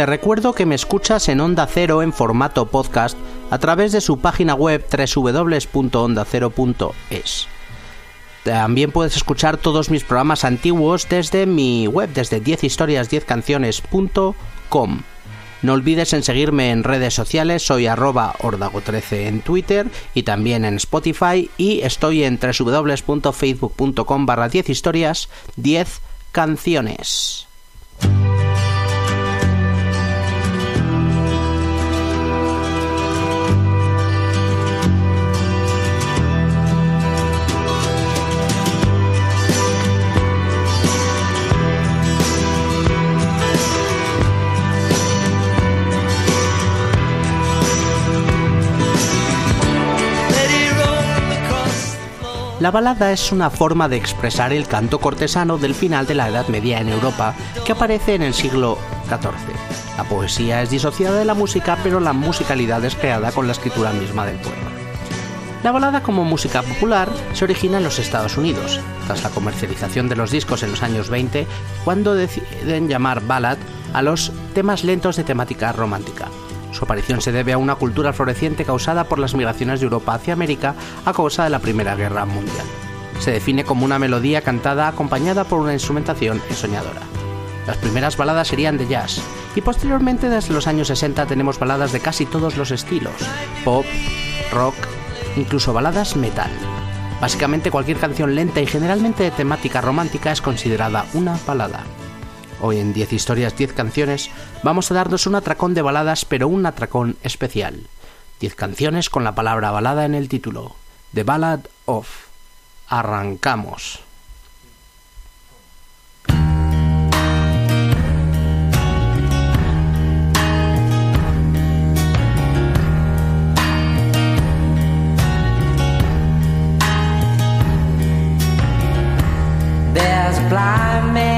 Te recuerdo que me escuchas en Onda Cero en formato podcast a través de su página web www.ondacero.es. También puedes escuchar todos mis programas antiguos desde mi web, desde 10historias10canciones.com. No olvides en seguirme en redes sociales, soy arroba ordago13 en Twitter y también en Spotify y estoy en www.facebook.com barra 10 historias 10 canciones. La balada es una forma de expresar el canto cortesano del final de la Edad Media en Europa que aparece en el siglo XIV. La poesía es disociada de la música, pero la musicalidad es creada con la escritura misma del poema. La balada como música popular se origina en los Estados Unidos, tras la comercialización de los discos en los años 20, cuando deciden llamar ballad a los temas lentos de temática romántica. Su aparición se debe a una cultura floreciente causada por las migraciones de Europa hacia América a causa de la Primera Guerra Mundial. Se define como una melodía cantada acompañada por una instrumentación ensoñadora. Las primeras baladas serían de jazz, y posteriormente desde los años 60 tenemos baladas de casi todos los estilos, pop, rock, incluso baladas metal. Básicamente cualquier canción lenta y generalmente de temática romántica es considerada una balada. Hoy en 10 historias, 10 canciones, vamos a darnos un atracón de baladas, pero un atracón especial. 10 canciones con la palabra balada en el título. The Ballad of. Arrancamos. There's a blind man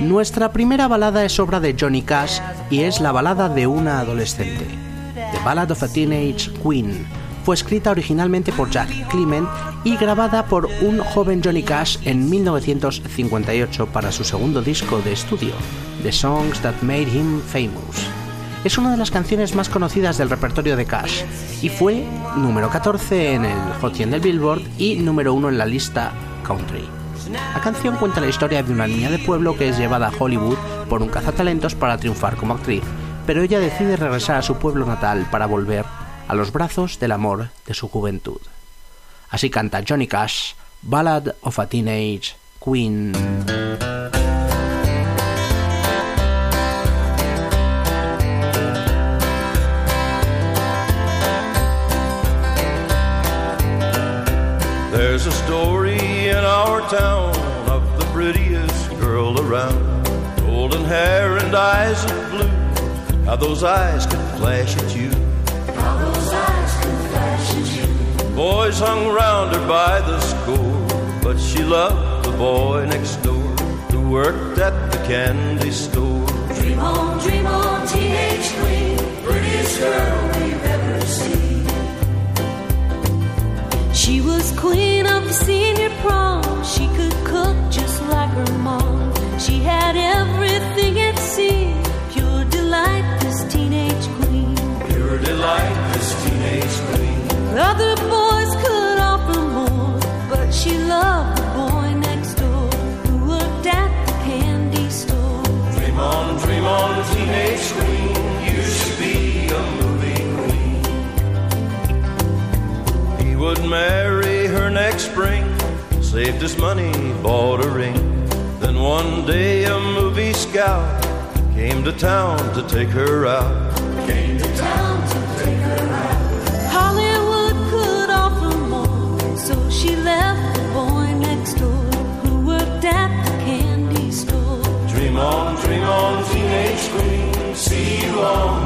Nuestra primera balada es obra de Johnny Cash y es la balada de una adolescente. The Ballad of a Teenage Queen fue escrita originalmente por Jack Clement y grabada por un joven Johnny Cash en 1958 para su segundo disco de estudio, The Songs That Made Him Famous. Es una de las canciones más conocidas del repertorio de Cash y fue número 14 en el Hot 100 del Billboard y número 1 en la lista Country. La canción cuenta la historia de una niña de pueblo que es llevada a Hollywood por un cazatalentos para triunfar como actriz, pero ella decide regresar a su pueblo natal para volver a los brazos del amor de su juventud. Así canta Johnny Cash, Ballad of a Teenage Queen. There's a story our town of the prettiest girl around. Golden hair and eyes of blue. How those eyes can flash at you. How those eyes can flash at you. Boys hung round her by the score, but she loved the boy next door who worked at the candy store. Dream on, dream on, teenage queen, prettiest girl we've She was queen of the senior prom. She could cook just like her mom. She had everything at sea. Pure delight, this teenage queen. Pure delight, this teenage queen. Other boys could offer more, but she loved the boy next door who worked at the candy store. Dream on, dream on, teenage queen. Marry her next spring, saved his money, bought a ring. Then one day a movie scout came to town to take her out. Came to town to take her out. Hollywood could offer more, so she left the boy next door who worked at the candy store. Dream on, dream on, teenage queen. See you on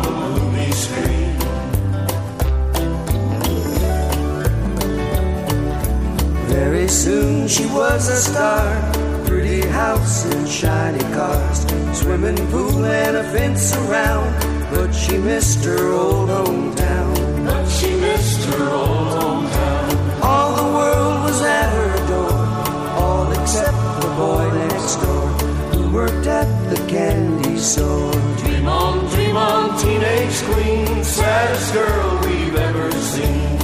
soon she was a star. Pretty house and shiny cars. Swimming pool and a fence around. But she missed her old hometown. But she missed her old hometown. All the world was at her door. All except the boy next door. Who worked at the candy store. Dream on, dream on, teenage queen. Saddest girl we've ever seen.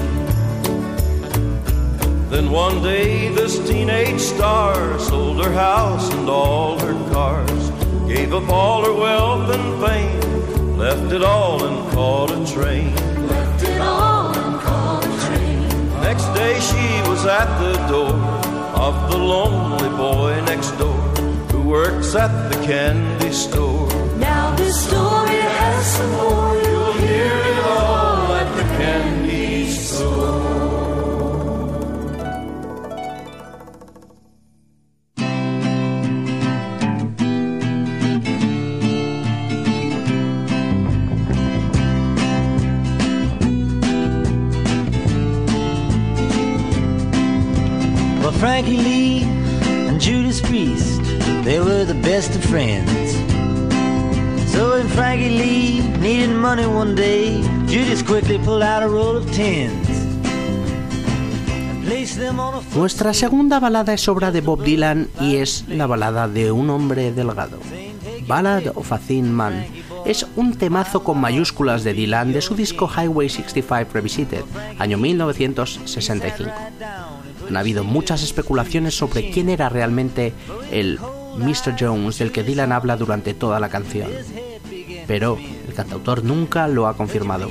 Then one day this teenage star sold her house and all her cars. Gave up all her wealth and fame. Left it all and caught a train. Left it all and caught a train. Next day she was at the door of the lonely boy next door who works at the candy store. Now this story has some more. Frankie Lee and Judas Priest, they were the best of friends. So when Frankie Lee needed money one day, Judas quickly pulled out a roll of tens. Nuestra segunda balada es obra de Bob Dylan y es la balada de un hombre delgado. Ballad of a Thin Man es un temazo con mayúsculas de Dylan de su disco Highway 65 Revisited, año 1965. Han habido muchas especulaciones sobre quién era realmente el Mr. Jones del que Dylan habla durante toda la canción. Pero el cantautor nunca lo ha confirmado.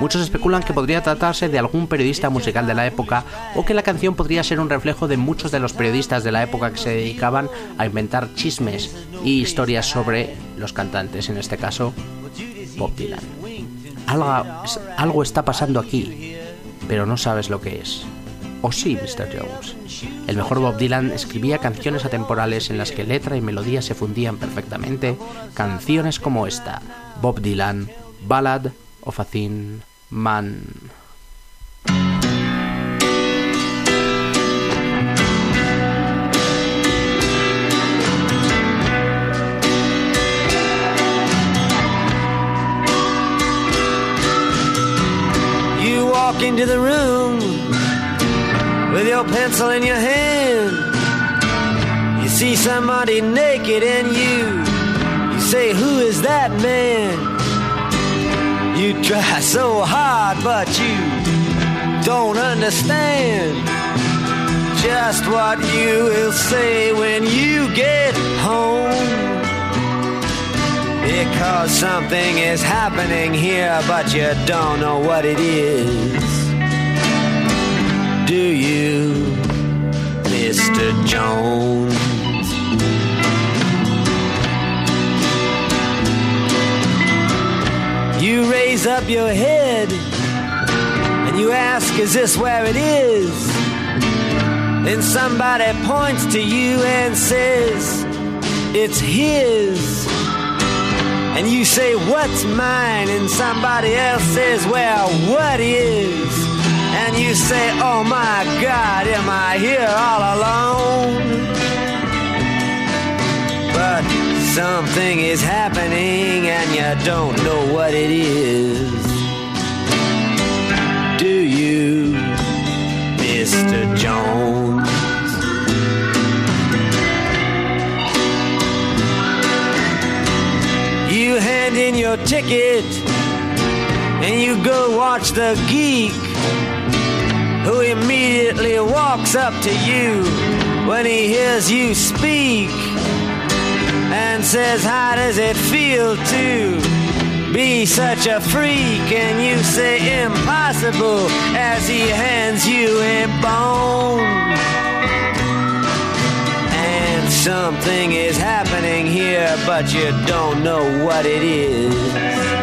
Muchos especulan que podría tratarse de algún periodista musical de la época o que la canción podría ser un reflejo de muchos de los periodistas de la época que se dedicaban a inventar chismes y historias sobre los cantantes, en este caso Bob Dylan. Algo, algo está pasando aquí, pero no sabes lo que es. ¿O sí, Mr. Jones? El mejor Bob Dylan escribía canciones atemporales en las que letra y melodía se fundían perfectamente, canciones como esta, Bob Dylan, Ballad of a Thin Man. Into the room your pencil in your hand. You see somebody naked and you you say, Who is that man? You try so hard, but you don't understand just what you will say when you get home. Because something is happening here, but you don't know what it is. Do you, Mr. Jones? You raise up your head and you ask, Is this where it is? Then somebody points to you and says, It's his. And you say, What's mine? And somebody else says, Well, what is? And you say, Oh my God, am I here all alone? But something is happening and you don't know what it is. Do you, Mr. Jones? You hand in your ticket and you go watch the geek who immediately walks up to you when he hears you speak and says, How does it feel to be such a freak? And you say, Impossible, as he hands you a bone and Something is happening here, but you don't know what it is.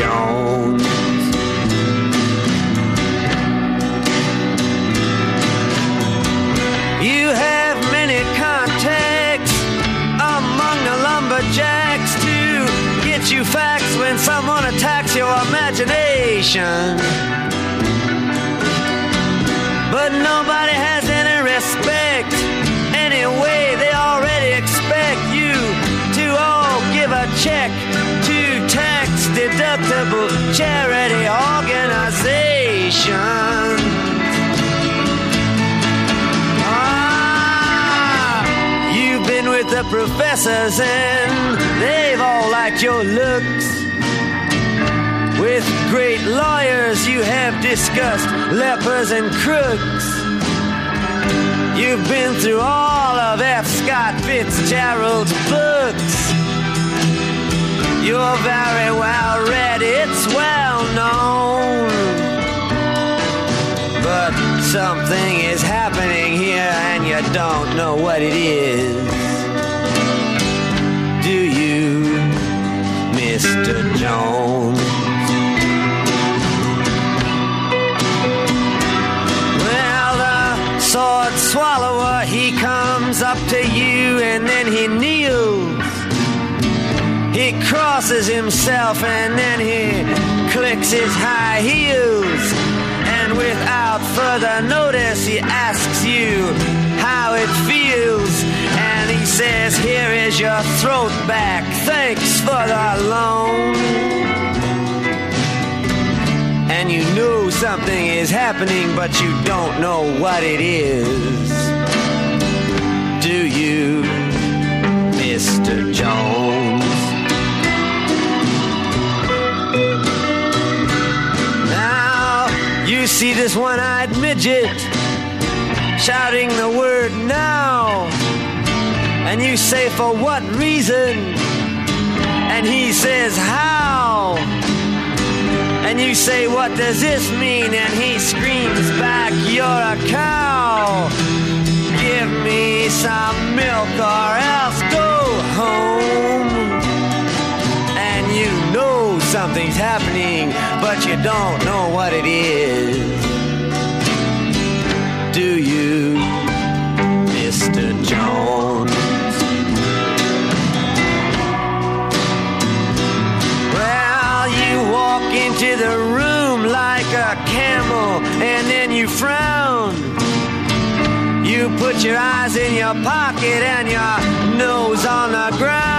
Jones? You have many contacts among the lumberjacks to get you facts when someone attacks your imagination. But nobody has any respect. Anyway, they already expect you to all give a check deductible charity organization. Ah, you've been with the professors and they've all liked your looks. With great lawyers, you have discussed lepers and crooks. You've been through all of F. Scott Fitzgerald's books. You're very well read, it's well known. But something is happening here and you don't know what it is. Do you, Mr. Jones? Well, the sword swallower, he comes up to you and then he kneels. He crosses himself and then he clicks his high heels. And without further notice, he asks you how it feels. And he says, Here is your throat back. Thanks for the loan. And you know something is happening, but you don't know what it is. Do you, Mr. Jones? See this one eyed midget shouting the word now. And you say, For what reason? And he says, How? And you say, What does this mean? And he screams back, You're a cow. Give me some milk or else go home. And you know something's happening, but you don't know what it is. Do you, Mr. Jones? Well, you walk into the room like a camel and then you frown. You put your eyes in your pocket and your nose on the ground.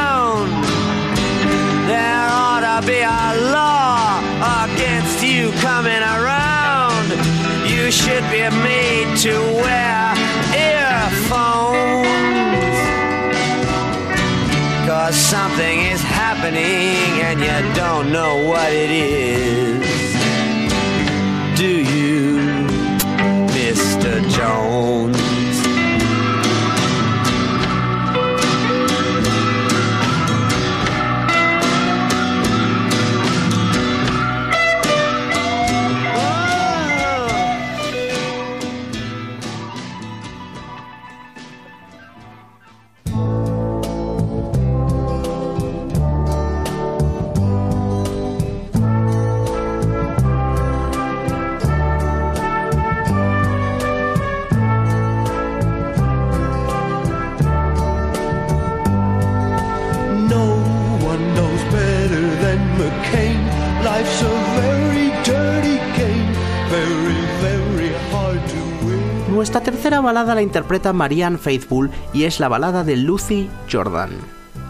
Should be made to wear earphones. Cause something is happening and you don't know what it is. Do you, Mr. Jones? Nuestra tercera balada la interpreta Marianne Faithfull y es la balada de Lucy Jordan.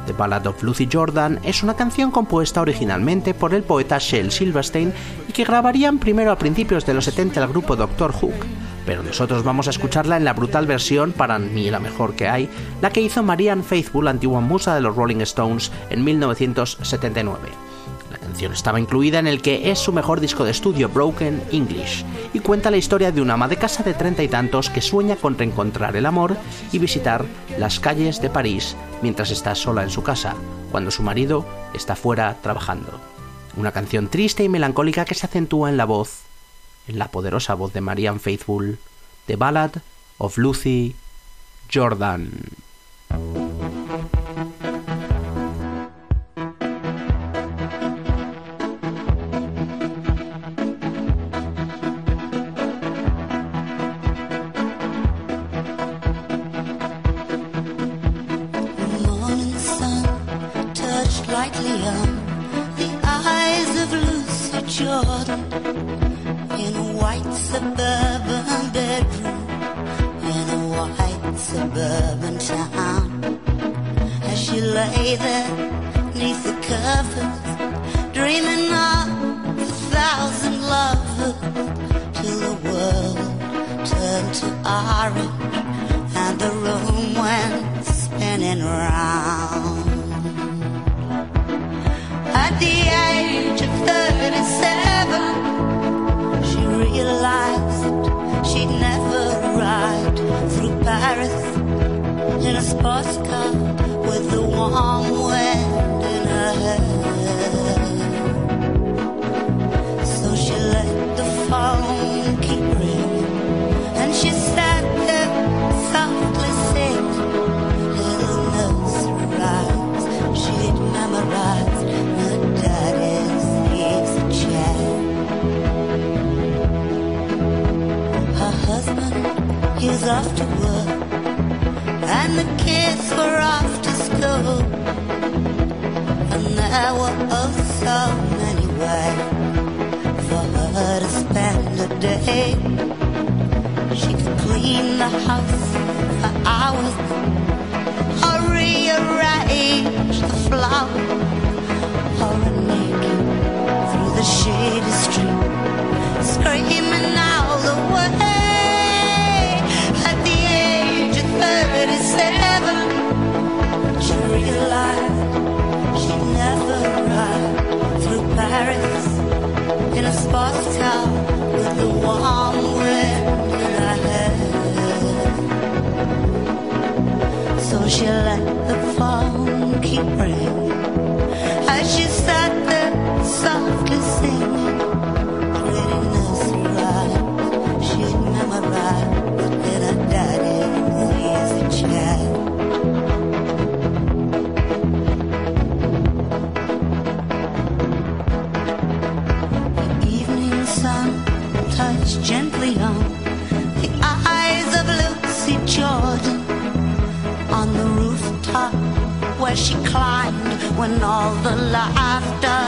The Ballad of Lucy Jordan es una canción compuesta originalmente por el poeta Shel Silverstein y que grabarían primero a principios de los 70 el grupo Doctor Hook, pero nosotros vamos a escucharla en la brutal versión, para mí la mejor que hay, la que hizo Marianne Faithfull, antigua musa de los Rolling Stones, en 1979. La canción estaba incluida en el que es su mejor disco de estudio, Broken English, y cuenta la historia de una ama de casa de treinta y tantos que sueña con reencontrar el amor y visitar las calles de París mientras está sola en su casa, cuando su marido está fuera trabajando. Una canción triste y melancólica que se acentúa en la voz, en la poderosa voz de Marianne Faithful, The Ballad of Lucy Jordan. and the room went spinning round. At the age of 37, she realized she'd never ride through Paris in a sports car with the warm wind. she climbed when all the laughter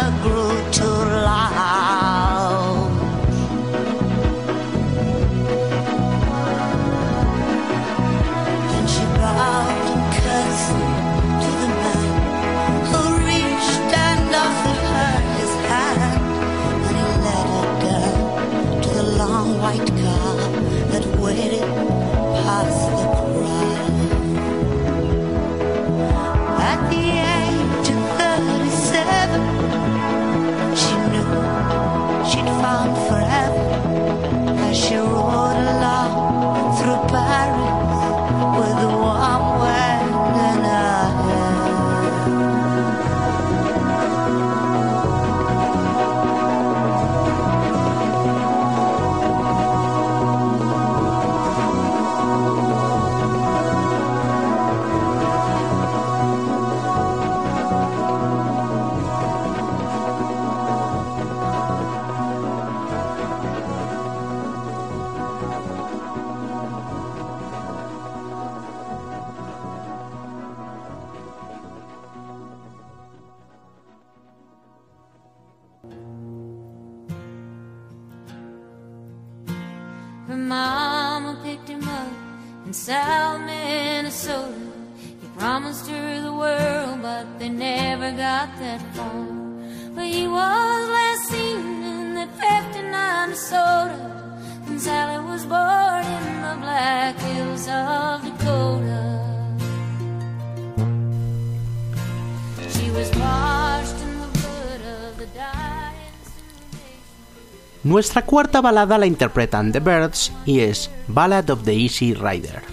Nuestra cuarta balada la interpretan The Birds y es Ballad of the Easy Rider.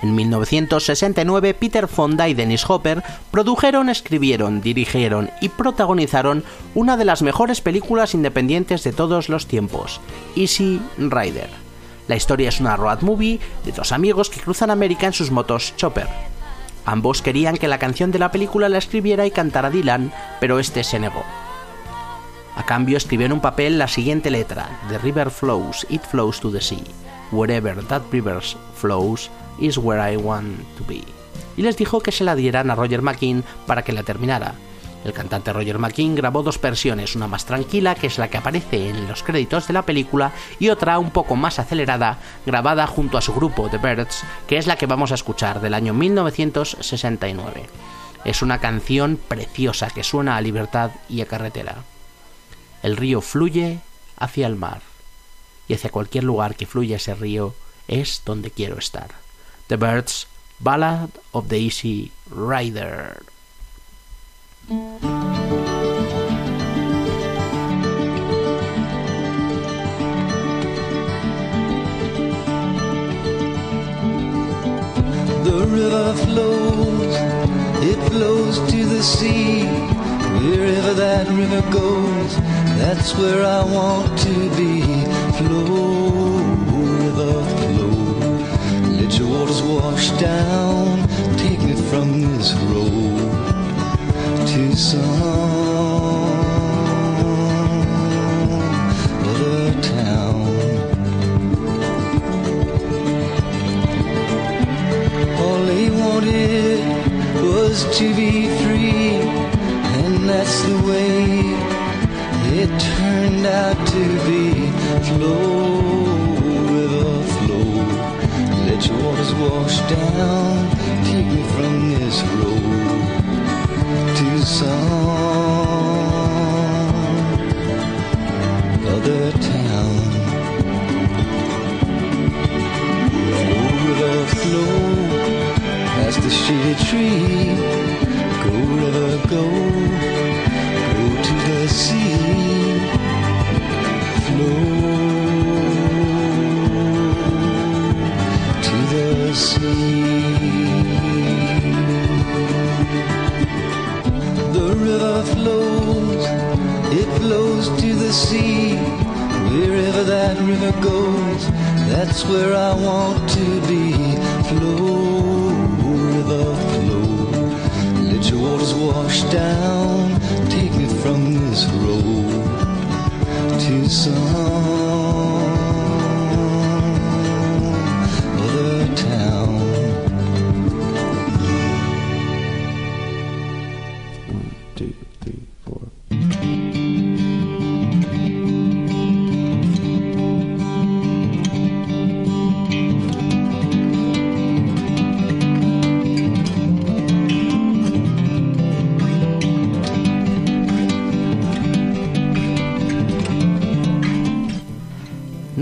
En 1969, Peter Fonda y Dennis Hopper produjeron, escribieron, dirigieron y protagonizaron una de las mejores películas independientes de todos los tiempos, Easy Rider. La historia es una road movie de dos amigos que cruzan América en sus motos chopper. Ambos querían que la canción de la película la escribiera y cantara Dylan, pero este se negó. A cambio escribió en un papel la siguiente letra: The river flows, it flows to the sea. Wherever that river flows is where I want to be. Y les dijo que se la dieran a Roger McKean para que la terminara. El cantante Roger McKean grabó dos versiones, una más tranquila, que es la que aparece en los créditos de la película, y otra un poco más acelerada, grabada junto a su grupo The Birds, que es la que vamos a escuchar del año 1969. Es una canción preciosa que suena a libertad y a carretera. El río fluye hacia el mar, y hacia cualquier lugar que fluya ese río es donde quiero estar. The Birds, Ballad of the Easy Rider. The river flows, it flows to the sea. Wherever that river goes, that's where I want to be. Flow, river, flow. Let your waters wash down, take me from this road to some other town. All they wanted was to be free, that's the way it turned out to be. Flow, river, flow. Let your waters wash down,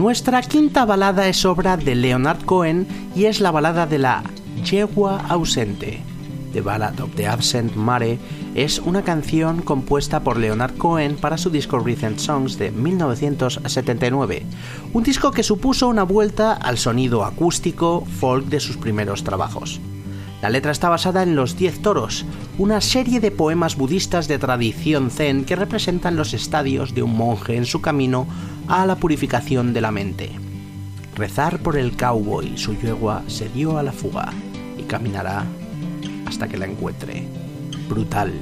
Nuestra quinta balada es obra de Leonard Cohen y es la balada de la yegua ausente. The Ballad of the Absent Mare es una canción compuesta por Leonard Cohen para su disco Recent Songs de 1979, un disco que supuso una vuelta al sonido acústico folk de sus primeros trabajos. La letra está basada en Los Diez Toros, una serie de poemas budistas de tradición zen que representan los estadios de un monje en su camino a la purificación de la mente. Rezar por el cowboy, su yegua se dio a la fuga y caminará hasta que la encuentre. Brutal.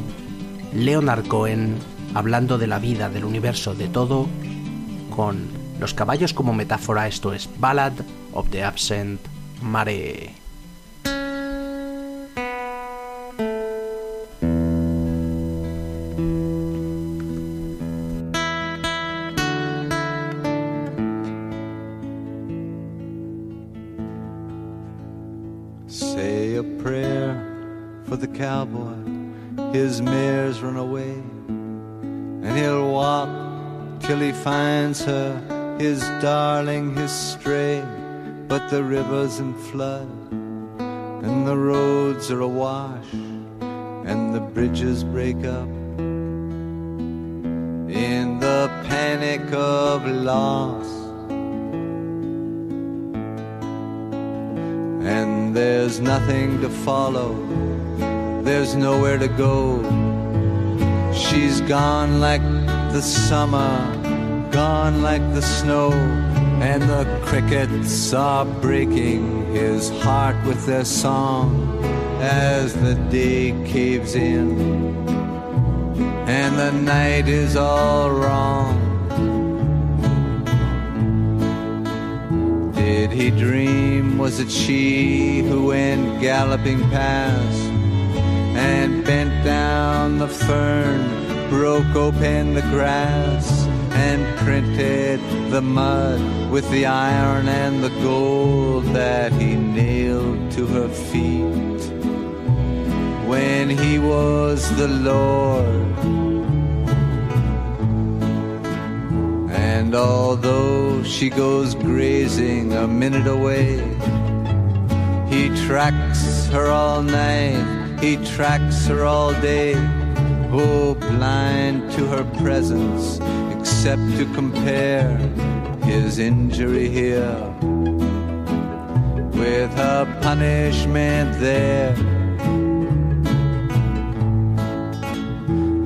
Leonard Cohen hablando de la vida, del universo, de todo, con los caballos como metáfora, esto es Ballad of the Absent Mare. Finds her, his darling, his stray. But the river's in flood, and the roads are awash, and the bridges break up. In the panic of loss, and there's nothing to follow, there's nowhere to go. She's gone like the summer, gone like the snow, and the crickets are breaking his heart with their song as the day caves in and the night is all wrong. Did he dream? Was it she who went galloping past and bent down the fern, broke open the grass, printed the mud with the iron and the gold that he nailed to her feet when he was the Lord? And although she goes grazing a minute away, he tracks her all night, he tracks her all day. Oh, blind to her presence, to compare his injury here with her punishment there.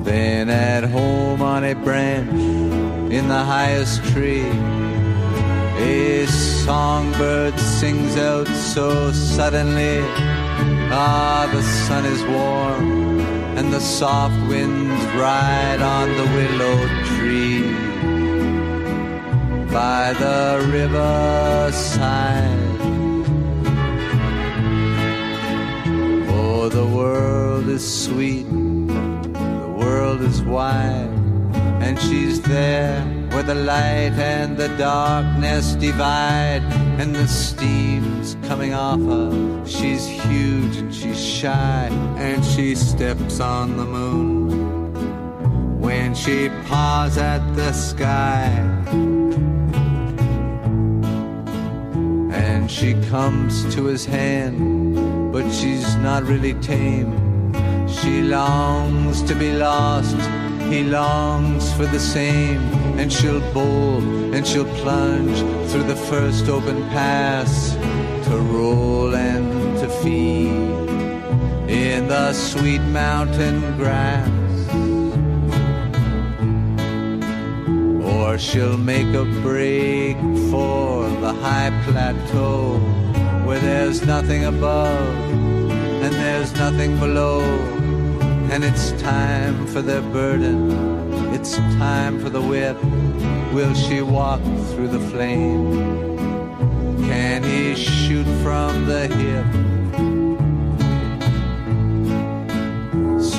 Then at home on a branch in the highest tree, a songbird sings out so suddenly. Ah, the sun is warm and the soft winds ride on the willow tree by the riverside. Oh, the world is sweet, the world is wide, and she's there where the light and the darkness divide, and the steam's coming off her. She's huge and she's shy, and she steps on the moon when she paws at the sky. And she comes to his hand, but she's not really tame. She longs to be lost, he longs for the same. And she'll bowl and she'll plunge through the first open pass to roll and to feed in the sweet mountain grass. Or she'll make a break for the high plateau where there's nothing above and there's nothing below. And it's time for their burden, it's time for the whip. Will she walk through the flame? Can he shoot from the hip?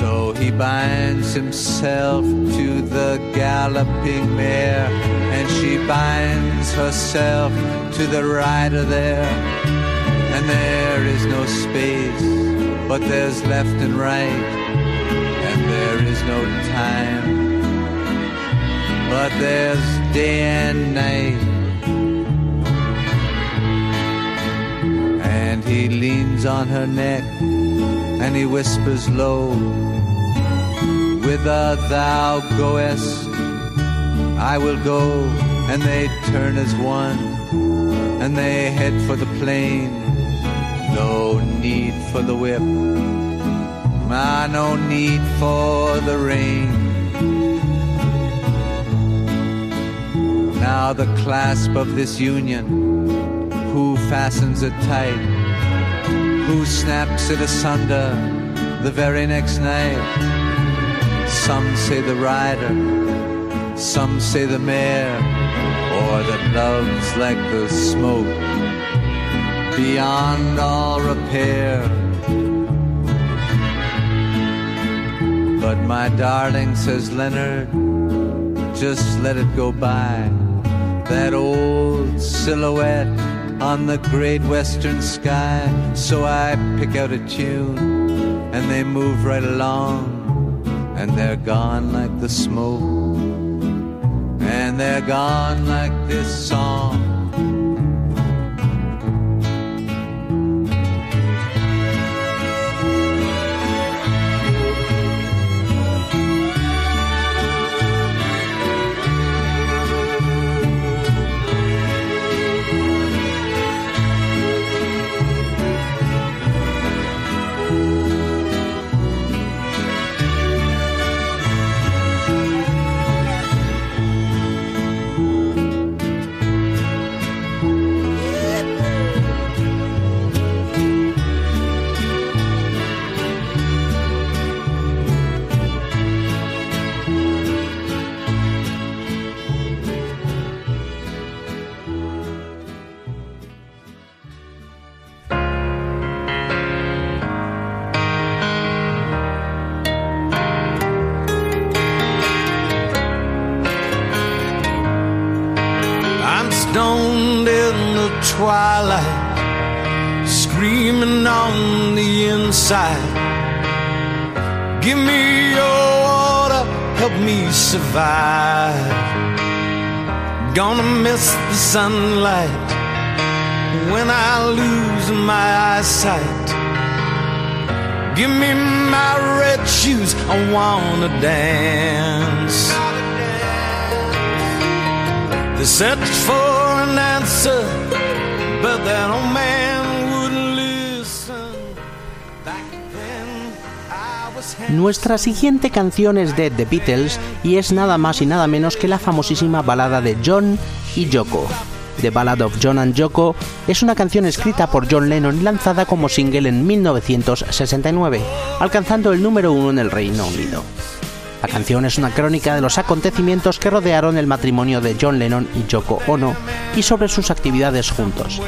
So he binds himself to the galloping mare, and she binds herself to the rider there. And there is no space, but there's left and right, and there is no time, but there's day and night. And he leans on her neck and he whispers low, Whither thou goest, I will go. And they turn as one, and they head for the plain. No need for the whip, ah, no need for the rain. Now the clasp of this union, who fastens it tight? who snaps it asunder the very next night. Some say the rider, some say the mare, or that love's like the smoke beyond all repair. But my darling, says Leonard, just let it go by. That old silhouette on the great western sky. So I pick out a tune and they move right along and they're gone like the smoke and they're gone like this song. Sunlight when I lose my eyesight. Give me my red shoes, I wanna dance. They searched for an answer, but that old man wouldn't listen. Back then, I was Nuestra siguiente canción es de The Beatles y es nada más y nada menos que la famosísima balada de John y Yoko. The Ballad of John and Yoko es una canción escrita por John Lennon y lanzada como single en 1969, alcanzando el número uno en el Reino Unido. La canción es una crónica de los acontecimientos que rodearon el matrimonio de John Lennon y Yoko Ono y sobre sus actividades juntos.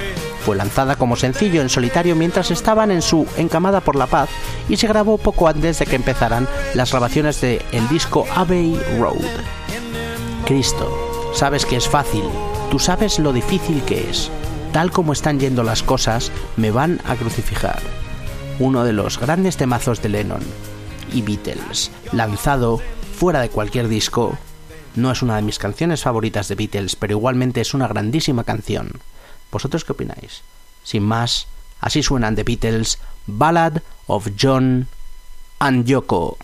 Fue lanzada como sencillo en solitario mientras estaban en su Encamada por la Paz y se grabó poco antes de que empezaran las grabaciones de el disco Abbey Road. Cristo, sabes que es fácil, tú sabes lo difícil que es. Tal como están yendo las cosas, me van a crucificar. Uno de los grandes temazos de Lennon y Beatles, lanzado fuera de cualquier disco. No es una de mis canciones favoritas de Beatles, pero igualmente es una grandísima canción. ¿Vosotros qué opináis? Sin más, así suenan The Beatles, Ballad of John and Yoko.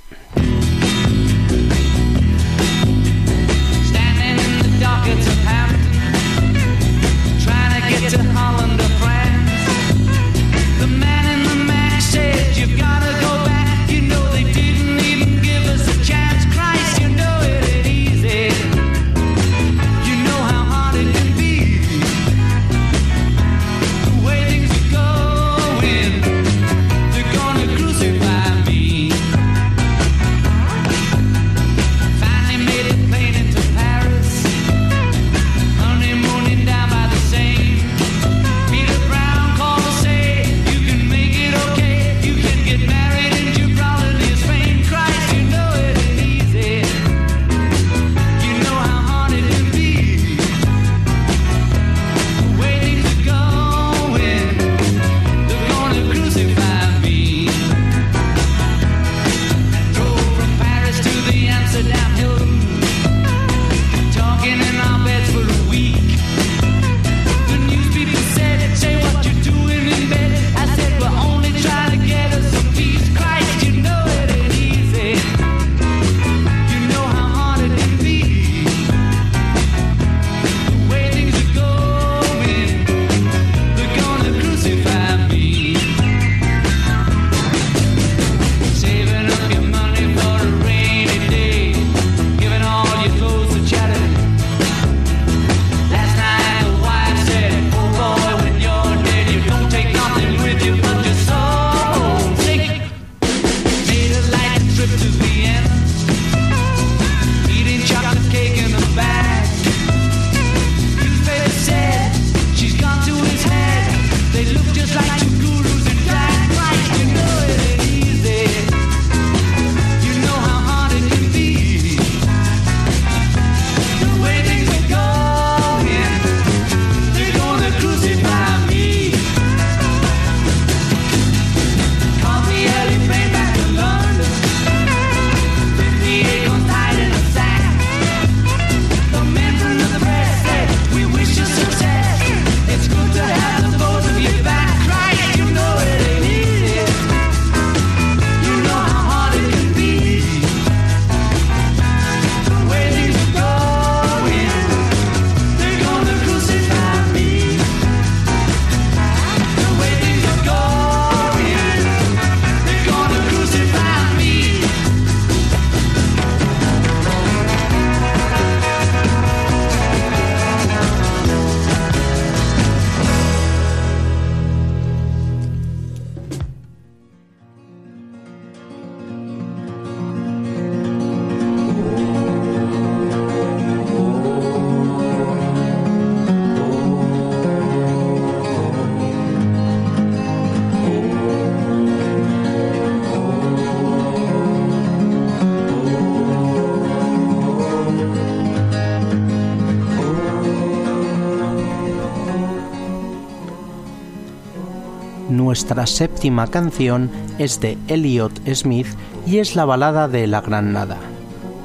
Nuestra séptima canción es de Elliot Smith y es la balada de La Gran Nada.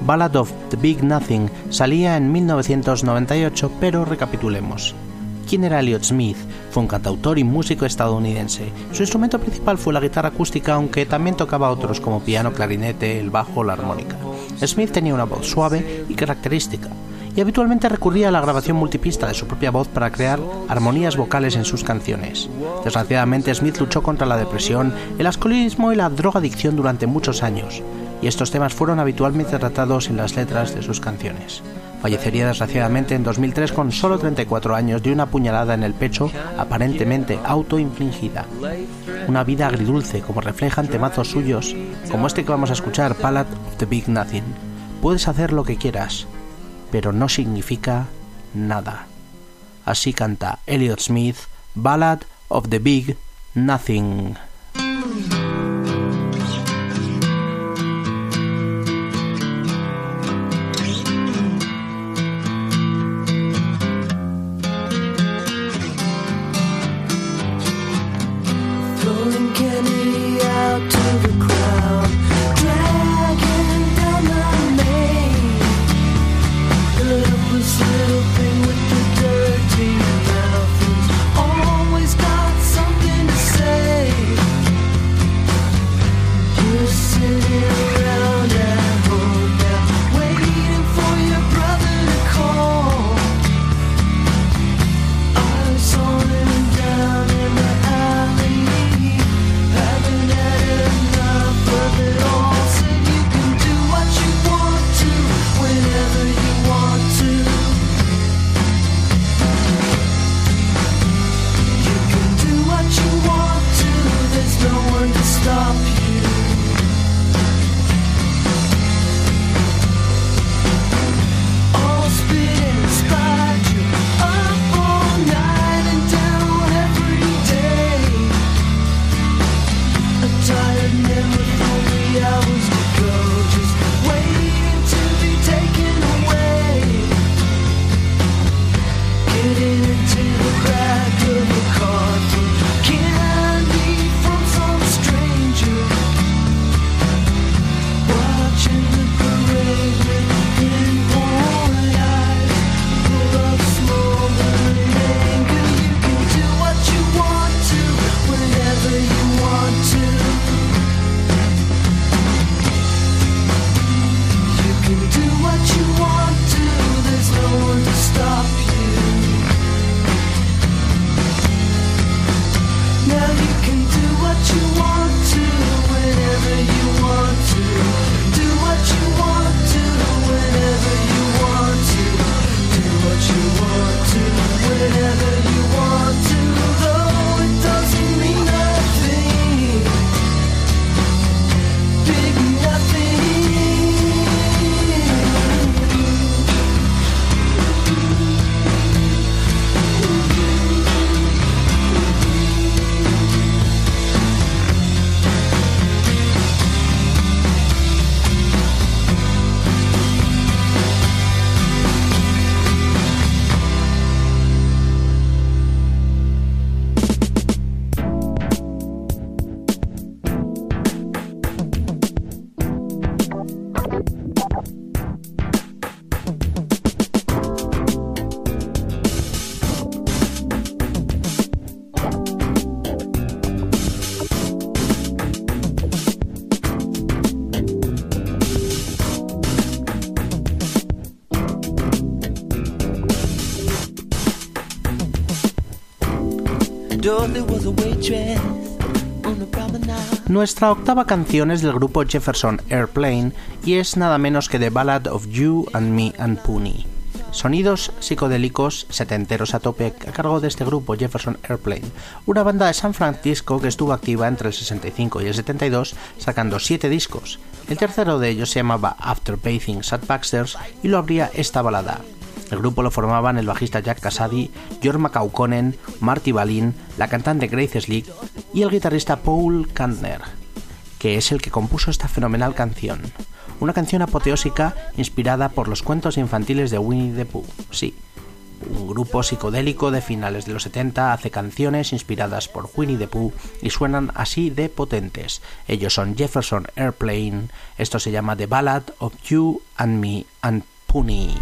Ballad of the Big Nothing salía en 1998, pero recapitulemos. ¿Quién era Elliot Smith? Fue un cantautor y músico estadounidense. Su instrumento principal fue la guitarra acústica, aunque también tocaba otros como piano, clarinete, el bajo o la armónica. Smith tenía una voz suave y característica, y habitualmente recurría a la grabación multipista de su propia voz para crear armonías vocales en sus canciones. Desgraciadamente, Smith luchó contra la depresión, el alcoholismo y la drogadicción durante muchos años, y estos temas fueron habitualmente tratados en las letras de sus canciones. Fallecería desgraciadamente en 2003 con solo 34 años de una puñalada en el pecho aparentemente autoinfligida. Una vida agridulce como reflejan temazos suyos, como este que vamos a escuchar, Ballad of the Big Nothing. Puedes hacer lo que quieras, pero no significa nada. Así canta Elliot Smith, Ballad of the Big Nothing. Nuestra octava canción es del grupo Jefferson Airplane y es nada menos que The Ballad of You and Me and Poonie. Sonidos psicodélicos setenteros a tope a cargo de este grupo Jefferson Airplane, una banda de San Francisco que estuvo activa entre el 65 y el 72 sacando 7 discos. El tercero de ellos se llamaba After Bathing Sad Baxters y lo abría esta balada. El grupo lo formaban el bajista Jack Casady, George McCauconen, Marty Balin, la cantante Grace Slick y el guitarrista Paul Kantner, que es el que compuso esta fenomenal canción. Una canción apoteósica inspirada por los cuentos infantiles de Winnie the Pooh. Sí, Un grupo psicodélico de finales de los 70 hace canciones inspiradas por Winnie the Pooh y suenan así de potentes. Ellos son Jefferson Airplane, esto se llama The Ballad of You and Me and Pony.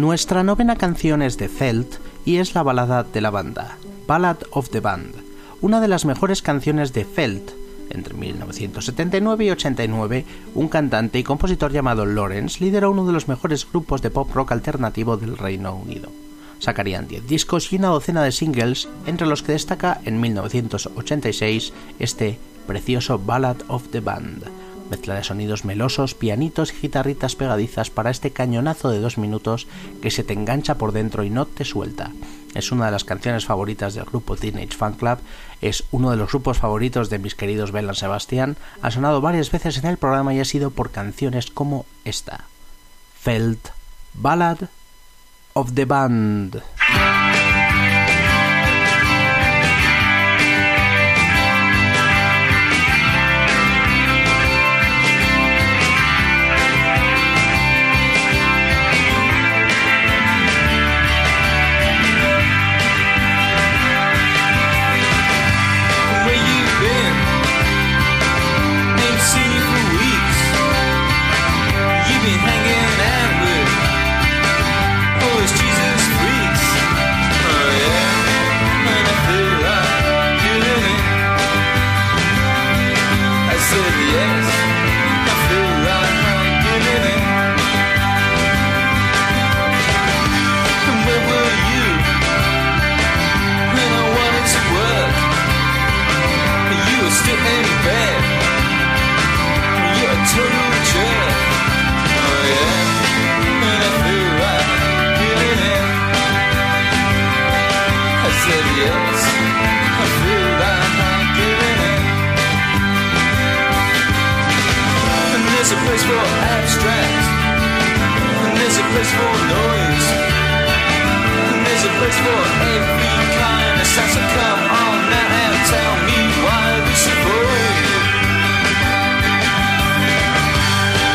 Nuestra novena canción es de Celt y es la balada de la banda, Ballad of the Band, una de las mejores canciones de Felt. Entre 1979 y 89, un cantante y compositor llamado Lawrence lideró uno de los mejores grupos de pop rock alternativo del Reino Unido. Sacarían 10 discos y una docena de singles, entre los que destaca en 1986 este precioso Ballad of the Band, mezcla de sonidos melosos, pianitos y guitarritas pegadizas para este cañonazo de dos minutos que se te engancha por dentro y no te suelta. Es una de las canciones favoritas del grupo Teenage Fan Club, es uno de los grupos favoritos de mis queridos Belan Sebastián, ha sonado varias veces en el programa y ha sido por canciones como esta. Felt Ballad of the Band. There's a place for abstract. And there's a place for noise. And there's a place for every kind of sound. So come on now and tell me why is for.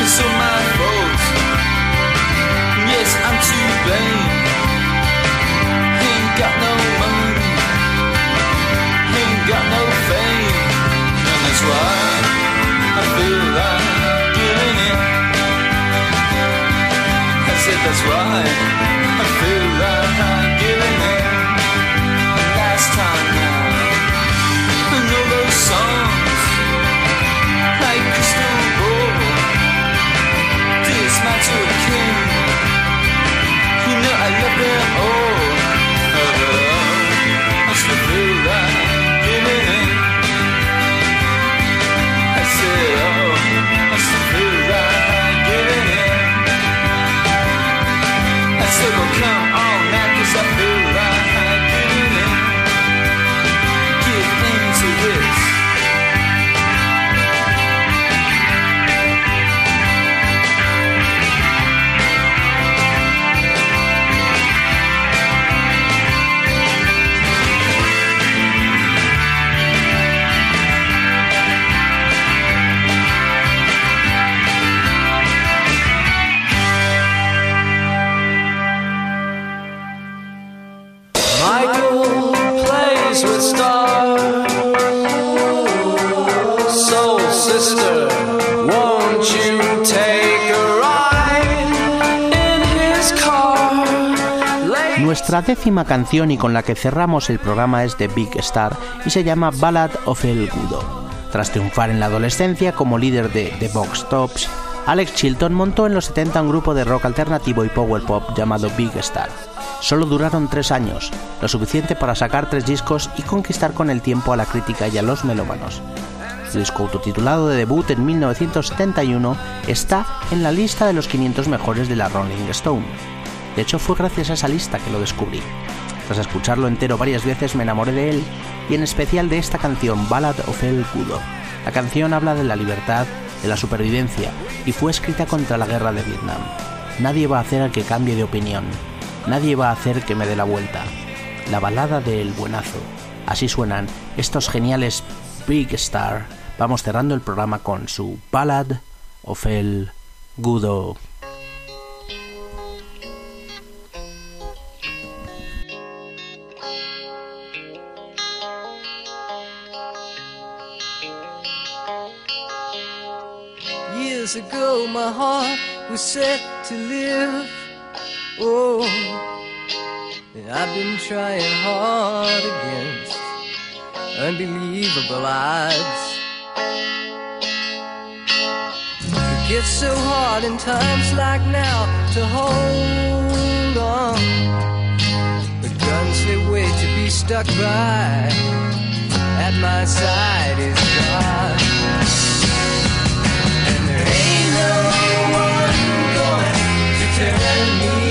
It's all my fault. Yes, I'm to blame. Said that's why I feel like Nuestra décima canción y con la que cerramos el programa es de Big Star y se llama Ballad of El Gudo. Tras triunfar en la adolescencia como líder de The Box Tops, Alex Chilton montó en los 70 un grupo de rock alternativo y power pop llamado Big Star. Solo duraron tres años, lo suficiente para sacar tres discos y conquistar con el tiempo a la crítica y a los melómanos. Su disco autotitulado de debut en 1971 está en la lista de los 500 mejores de la Rolling Stone. De hecho, fue gracias a esa lista que lo descubrí. Tras escucharlo entero varias veces me enamoré de él y en especial de esta canción Ballad of El Gudo. La canción habla de la libertad, de la supervivencia y fue escrita contra la guerra de Vietnam. Nadie va a hacer que cambie de opinión. Nadie va a hacer que me dé la vuelta. La balada de El Buenazo. Así suenan estos geniales Big Star. Vamos cerrando el programa con su Ballad of El Gudo. Years ago, my heart was set to live Oh, and I've been trying hard against unbelievable odds. It gets so hard in times like now to hold on. The guns they wait to be stuck by at my side is God. No going. To turn me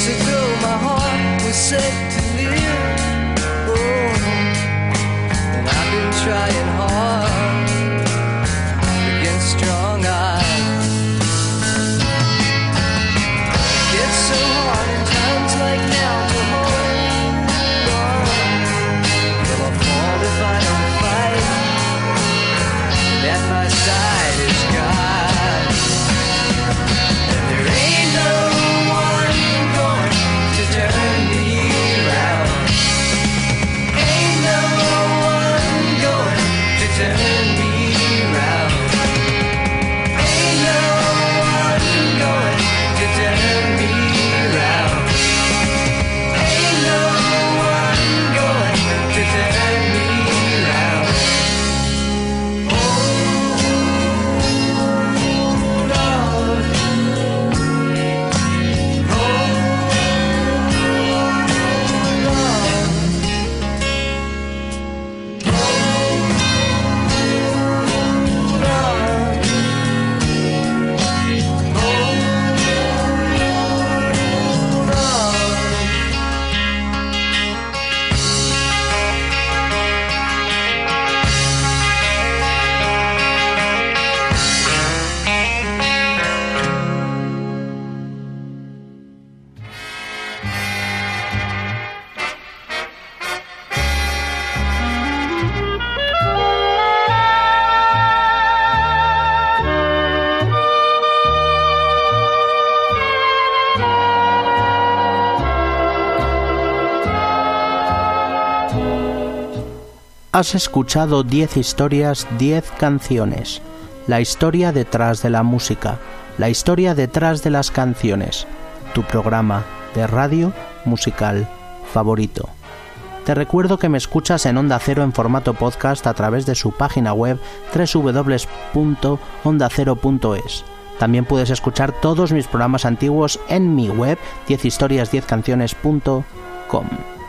Years ago, my heart was set to live. Oh, and I've been trying Has escuchado 10 historias, 10 canciones. La historia detrás de la música, la historia detrás de las canciones. Tu programa de radio musical favorito. Te recuerdo que me escuchas en Onda Cero en formato podcast a través de su página web www.ondacero.es. También puedes escuchar todos mis programas antiguos en mi web 10historias10canciones.com.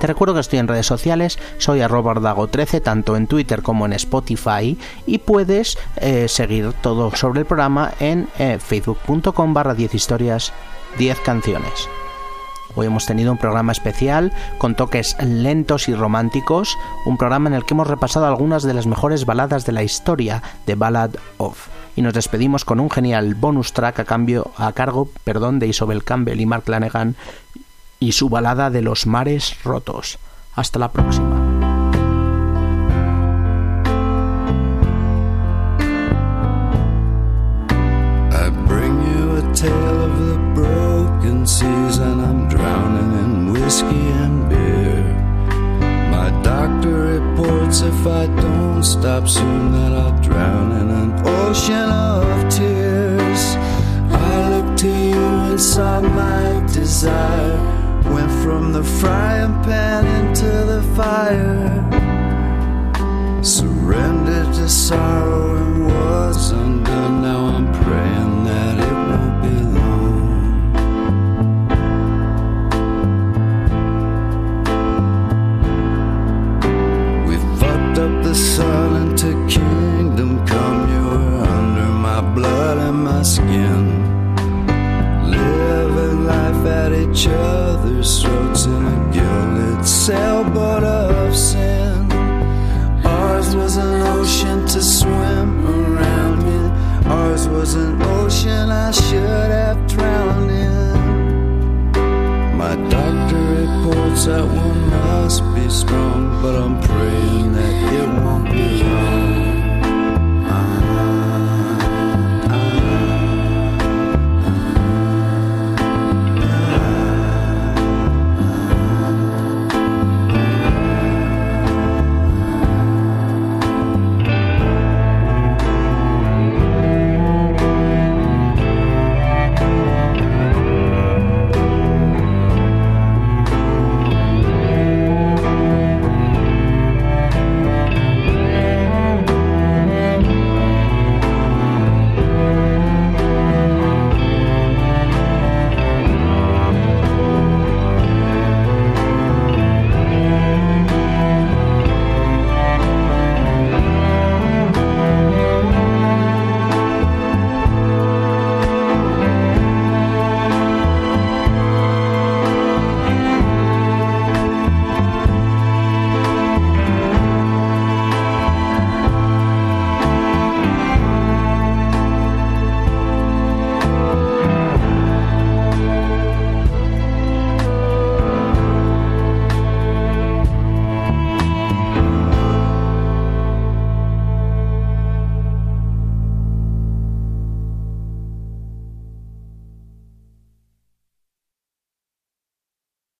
Te recuerdo que estoy en redes sociales, soy arroba ardago13 tanto en Twitter como en Spotify y puedes eh, seguir todo sobre el programa en eh, facebook.com barra 10 historias 10 canciones. Hoy hemos tenido un programa especial con toques lentos y románticos, un programa en el que hemos repasado algunas de las mejores baladas de la historia de Ballad of. Y nos despedimos con un genial bonus track a cambio a cargo, perdón, de Isobel Campbell y Mark Lanegan y su balada de los mares rotos. Hasta la próxima. I bring you a tale of the broken seas, and I'm drowning in whiskey and beer. My doctor reports if I don't stop soon, that I'll drown in an ocean of tears. I look to you saw my desire, from the frying pan into the fire. Surrendered to sorrow and was undone. Now I'm praying that it won't be long. We fucked up the sun into kingdom come. You were under my blood and my skin. Living life at each other's throats in a gilded sailboat of sin. Ours was an ocean to swim around in. Ours was an ocean I should have drowned in. My doctor reports that one must be strong, but I'm